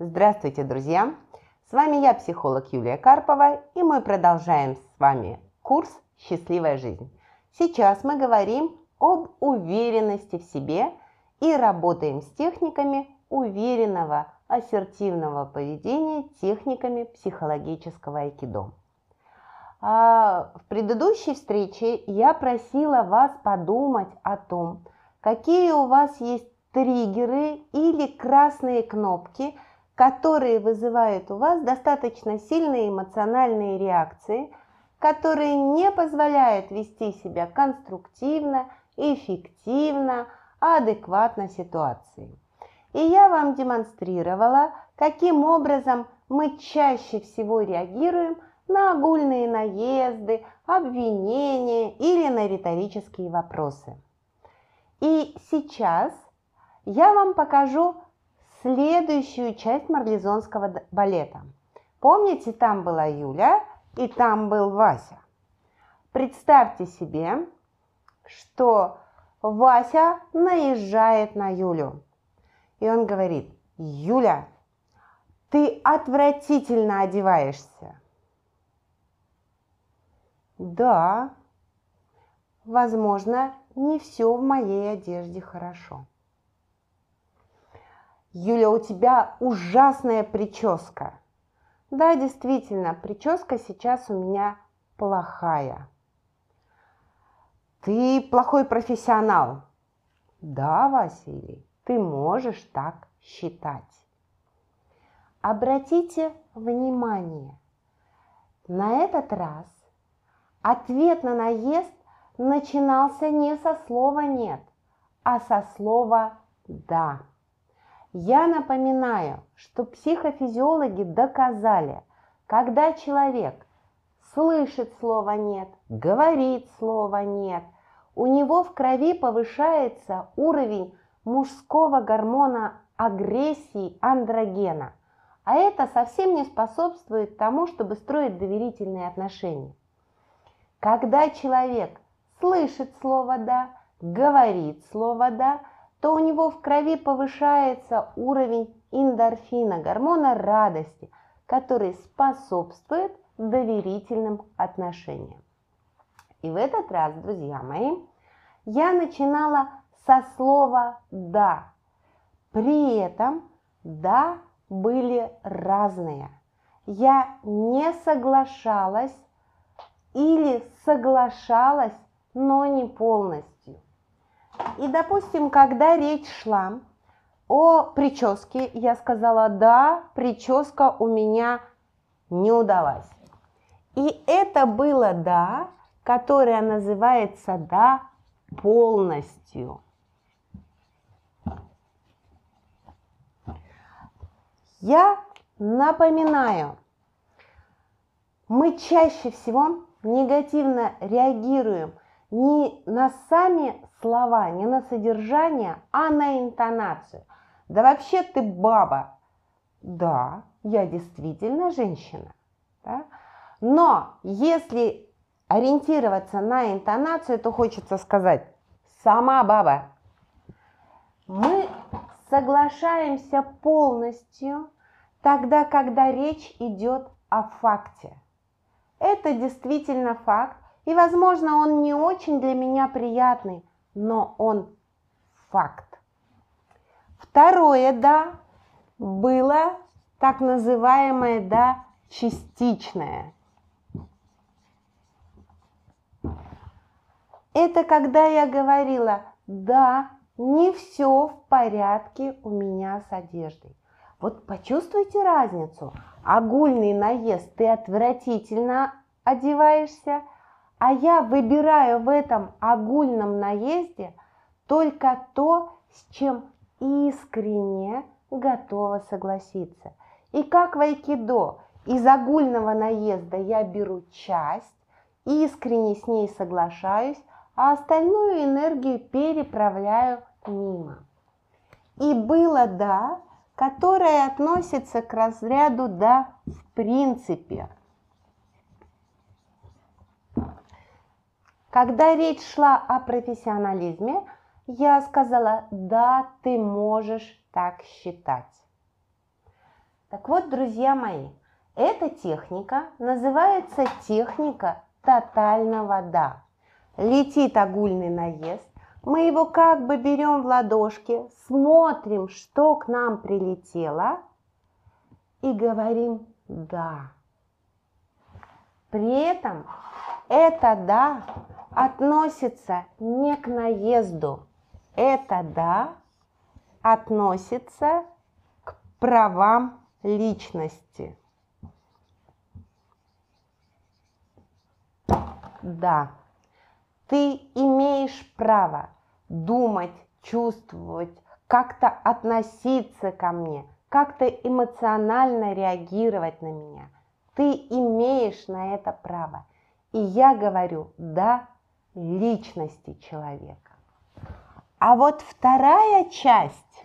Здравствуйте, друзья! С вами я, психолог Юлия Карпова, и мы продолжаем с вами курс «Счастливая жизнь». Сейчас мы говорим об уверенности в себе и работаем с техниками уверенного, ассертивного поведения, техниками психологического айкидо. А, в предыдущей встрече я просила вас подумать о том, какие у вас есть триггеры или красные кнопки, которые вызывают у вас достаточно сильные эмоциональные реакции, которые не позволяют вести себя конструктивно, эффективно, адекватно ситуации. И я вам демонстрировала, каким образом мы чаще всего реагируем на огульные наезды, обвинения или на риторические вопросы. И сейчас я вам покажу следующую часть марлезонского балета. Помните, там была Юля и там был Вася. Представьте себе, что Вася наезжает на Юлю. И он говорит, Юля, ты отвратительно одеваешься. Да, возможно, не все в моей одежде хорошо. Юля, у тебя ужасная прическа. Да, действительно, прическа сейчас у меня плохая. Ты плохой профессионал. Да, Василий, ты можешь так считать. Обратите внимание, на этот раз Ответ на наезд начинался не со слова «нет», а со слова «да». Я напоминаю, что психофизиологи доказали, когда человек слышит слово «нет», говорит слово «нет», у него в крови повышается уровень мужского гормона агрессии андрогена, а это совсем не способствует тому, чтобы строить доверительные отношения. Когда человек слышит слово «да», говорит слово «да», то у него в крови повышается уровень эндорфина, гормона радости, который способствует доверительным отношениям. И в этот раз, друзья мои, я начинала со слова «да». При этом «да» были разные. Я не соглашалась или соглашалась, но не полностью. И, допустим, когда речь шла о прическе, я сказала, да, прическа у меня не удалась. И это было да, которое называется да полностью. Я напоминаю, мы чаще всего негативно реагируем не на сами слова, не на содержание, а на интонацию. Да вообще ты баба. Да, я действительно женщина. Да? Но если ориентироваться на интонацию, то хочется сказать «сама баба». Мы соглашаемся полностью тогда, когда речь идет о факте – это действительно факт, и, возможно, он не очень для меня приятный, но он факт. Второе «да» было так называемое «да» частичное. Это когда я говорила «да, не все в порядке у меня с одеждой». Вот почувствуйте разницу. Огульный наезд, ты отвратительно одеваешься, а я выбираю в этом огульном наезде только то, с чем искренне готова согласиться. И как в айкидо, из огульного наезда я беру часть, искренне с ней соглашаюсь, а остальную энергию переправляю мимо. И было да, которое относится к разряду «да» в принципе. Когда речь шла о профессионализме, я сказала «да, ты можешь так считать». Так вот, друзья мои, эта техника называется техника тотального «да». Летит огульный наезд, мы его как бы берем в ладошки, смотрим, что к нам прилетело, и говорим «да». При этом это «да» относится не к наезду, это «да» относится к правам личности. Да, ты имеешь право думать, чувствовать, как-то относиться ко мне, как-то эмоционально реагировать на меня. Ты имеешь на это право. И я говорю «да» личности человека. А вот вторая часть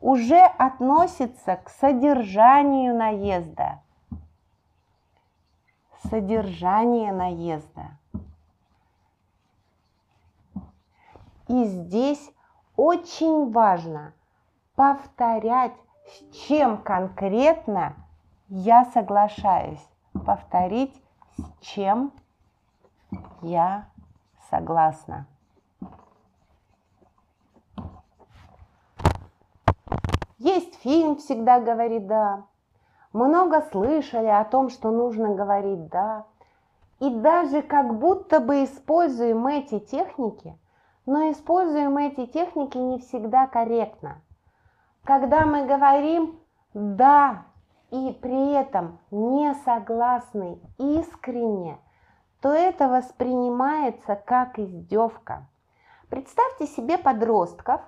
уже относится к содержанию наезда. Содержание наезда. И здесь очень важно повторять, с чем конкретно я соглашаюсь. Повторить, с чем я согласна. Есть фильм «Всегда говорит да». Много слышали о том, что нужно говорить «да». И даже как будто бы используем эти техники – но используем эти техники не всегда корректно. Когда мы говорим «да» и при этом не согласны искренне, то это воспринимается как издевка. Представьте себе подростков,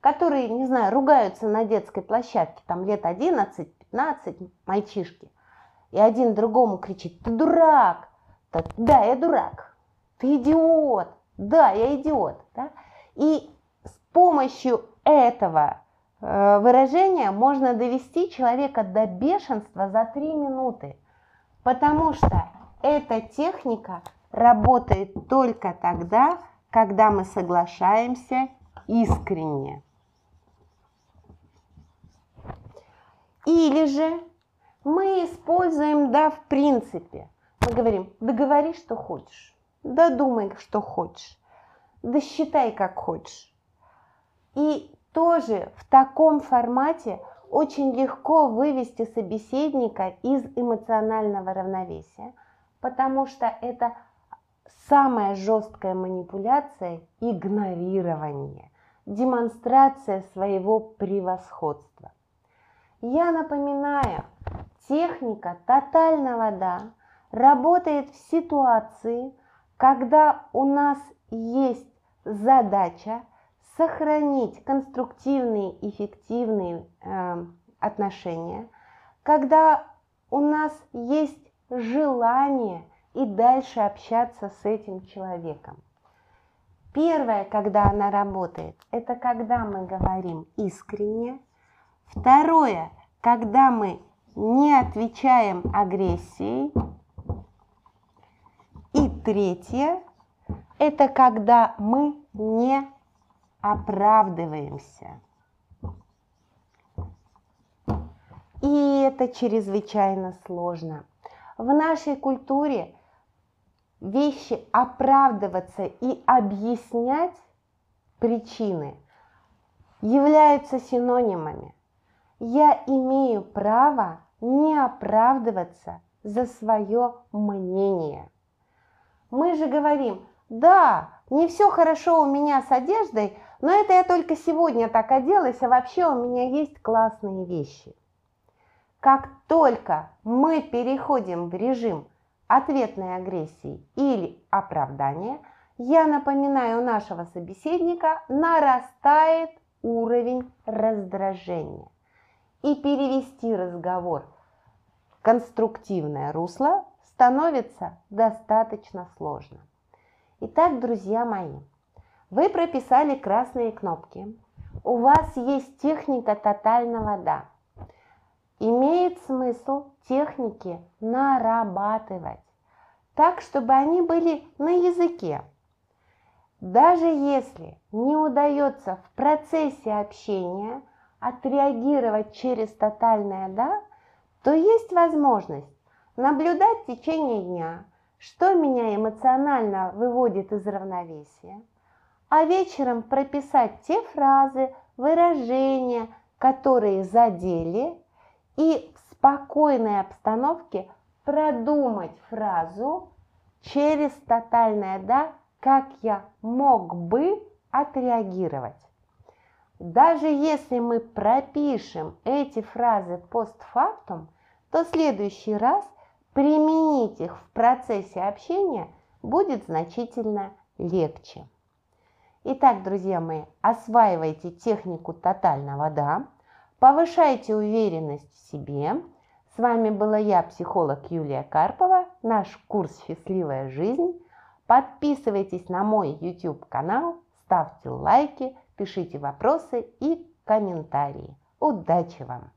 которые, не знаю, ругаются на детской площадке, там лет 11-15 мальчишки, и один другому кричит «ты дурак!» «Да, я дурак!» «ты идиот!» да, я идиот. Да? И с помощью этого э, выражения можно довести человека до бешенства за три минуты, потому что эта техника работает только тогда, когда мы соглашаемся искренне. Или же мы используем «да» в принципе. Мы говорим «да говори, что хочешь». Да думай, что хочешь. Да считай, как хочешь. И тоже в таком формате очень легко вывести собеседника из эмоционального равновесия, потому что это самая жесткая манипуляция – игнорирование, демонстрация своего превосходства. Я напоминаю, техника тотального «да» работает в ситуации, когда у нас есть задача сохранить конструктивные, эффективные э, отношения, когда у нас есть желание и дальше общаться с этим человеком. Первое, когда она работает, это когда мы говорим искренне. Второе, когда мы не отвечаем агрессией. И третье – это когда мы не оправдываемся. И это чрезвычайно сложно. В нашей культуре вещи оправдываться и объяснять причины являются синонимами. Я имею право не оправдываться за свое мнение. Мы же говорим, да, не все хорошо у меня с одеждой, но это я только сегодня так оделась, а вообще у меня есть классные вещи. Как только мы переходим в режим ответной агрессии или оправдания, я напоминаю нашего собеседника, нарастает уровень раздражения. И перевести разговор в конструктивное русло становится достаточно сложно. Итак, друзья мои, вы прописали красные кнопки. У вас есть техника тотального «да». Имеет смысл техники нарабатывать так, чтобы они были на языке. Даже если не удается в процессе общения отреагировать через тотальное «да», то есть возможность наблюдать в течение дня, что меня эмоционально выводит из равновесия, а вечером прописать те фразы, выражения, которые задели, и в спокойной обстановке продумать фразу через тотальное «да», как я мог бы отреагировать. Даже если мы пропишем эти фразы постфактум, то следующий раз применить их в процессе общения будет значительно легче. Итак, друзья мои, осваивайте технику тотального «да», повышайте уверенность в себе. С вами была я, психолог Юлия Карпова, наш курс «Счастливая жизнь». Подписывайтесь на мой YouTube канал, ставьте лайки, пишите вопросы и комментарии. Удачи вам!